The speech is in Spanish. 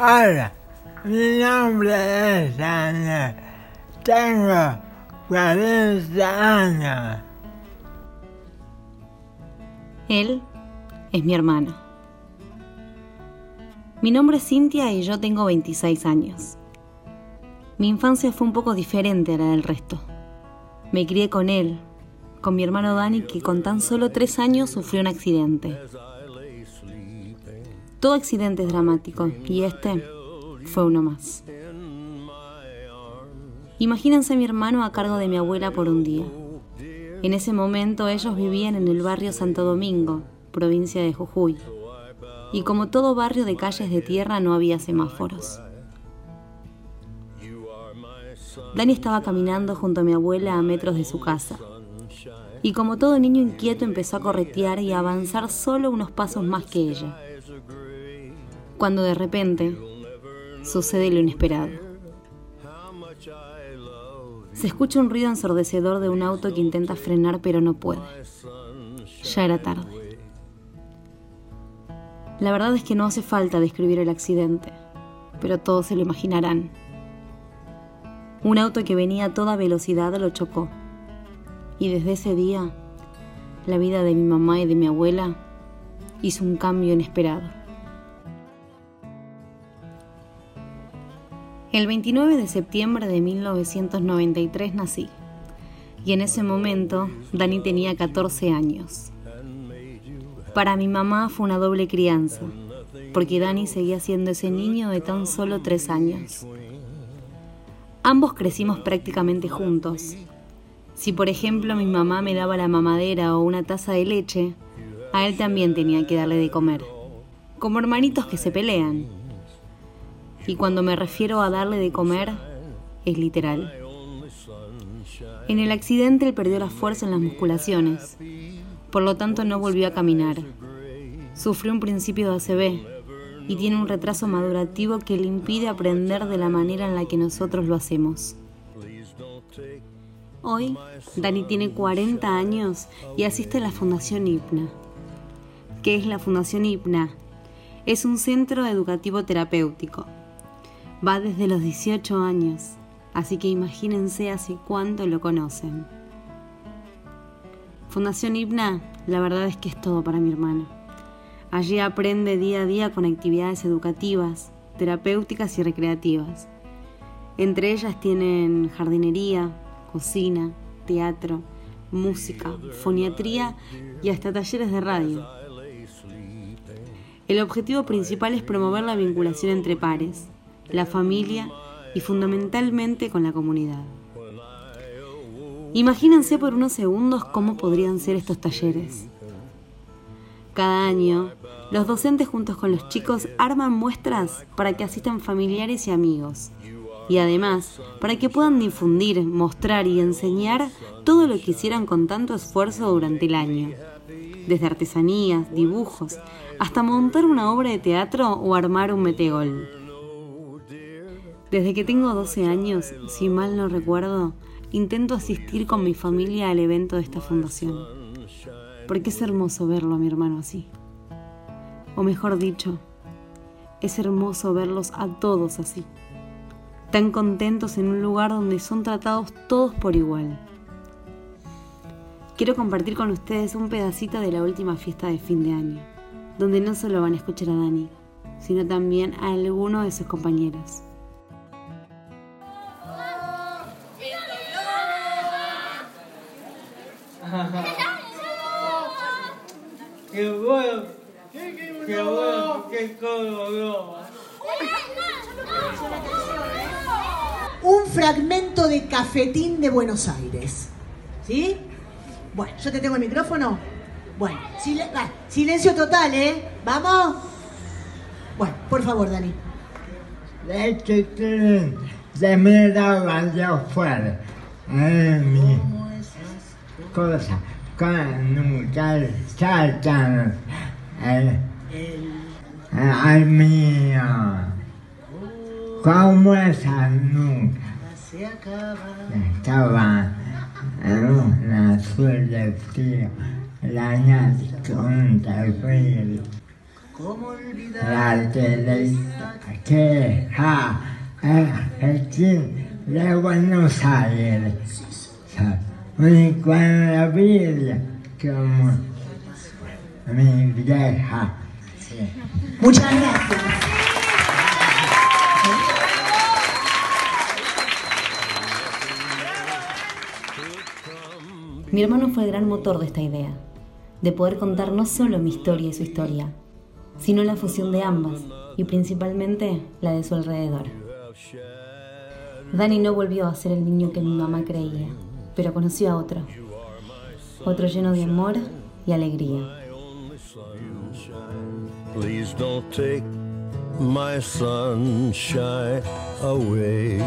Hola, mi nombre es Ana. Tengo 40 años. Él es mi hermano. Mi nombre es Cintia y yo tengo 26 años. Mi infancia fue un poco diferente a la del resto. Me crié con él, con mi hermano Dani que con tan solo tres años sufrió un accidente. Todo accidente es dramático y este fue uno más. Imagínense a mi hermano a cargo de mi abuela por un día. En ese momento ellos vivían en el barrio Santo Domingo, provincia de Jujuy. Y como todo barrio de calles de tierra no había semáforos. Dani estaba caminando junto a mi abuela a metros de su casa. Y como todo niño inquieto empezó a corretear y a avanzar solo unos pasos más que ella cuando de repente sucede lo inesperado. Se escucha un ruido ensordecedor de un auto que intenta frenar pero no puede. Ya era tarde. La verdad es que no hace falta describir el accidente, pero todos se lo imaginarán. Un auto que venía a toda velocidad lo chocó. Y desde ese día, la vida de mi mamá y de mi abuela hizo un cambio inesperado. El 29 de septiembre de 1993 nací y en ese momento Dani tenía 14 años. Para mi mamá fue una doble crianza, porque Dani seguía siendo ese niño de tan solo 3 años. Ambos crecimos prácticamente juntos. Si por ejemplo mi mamá me daba la mamadera o una taza de leche, a él también tenía que darle de comer. Como hermanitos que se pelean. Y cuando me refiero a darle de comer, es literal. En el accidente él perdió la fuerza en las musculaciones, por lo tanto no volvió a caminar. Sufrió un principio de ACV y tiene un retraso madurativo que le impide aprender de la manera en la que nosotros lo hacemos. Hoy, Dani tiene 40 años y asiste a la Fundación IPNA. ¿Qué es la Fundación IPNA? Es un centro educativo terapéutico Va desde los 18 años, así que imagínense hace cuánto lo conocen. Fundación Hipna, la verdad es que es todo para mi hermano. Allí aprende día a día con actividades educativas, terapéuticas y recreativas. Entre ellas tienen jardinería, cocina, teatro, música, foniatría y hasta talleres de radio. El objetivo principal es promover la vinculación entre pares, la familia y fundamentalmente con la comunidad. Imagínense por unos segundos cómo podrían ser estos talleres. Cada año, los docentes juntos con los chicos arman muestras para que asistan familiares y amigos. Y además, para que puedan difundir, mostrar y enseñar todo lo que hicieran con tanto esfuerzo durante el año. Desde artesanías, dibujos, hasta montar una obra de teatro o armar un metegol. Desde que tengo 12 años, si mal no recuerdo, intento asistir con mi familia al evento de esta fundación. Porque es hermoso verlo a mi hermano así. O mejor dicho, es hermoso verlos a todos así. Tan contentos en un lugar donde son tratados todos por igual. Quiero compartir con ustedes un pedacito de la última fiesta de fin de año, donde no solo van a escuchar a Dani, sino también a alguno de sus compañeros. Qué bueno, qué bueno, qué Un fragmento de Cafetín de Buenos Aires. ¿Sí? Bueno, yo te tengo el micrófono. Bueno, silencio total, ¿eh? ¿Vamos? Bueno, por favor, Dani. Este de afuera. mi cosa nunca saltan al mío. Como esa nunca estaba en una la con frío. la televisión que ja, aquí de Buenos Aires. Mi. Muchas gracias. Mi hermano fue el gran motor de esta idea, de poder contar no solo mi historia y su historia, sino la fusión de ambas y principalmente la de su alrededor. Dani no volvió a ser el niño que mi mamá creía, pero conoció a otro, otro lleno de amor y alegría. Please don't take my sunshine away.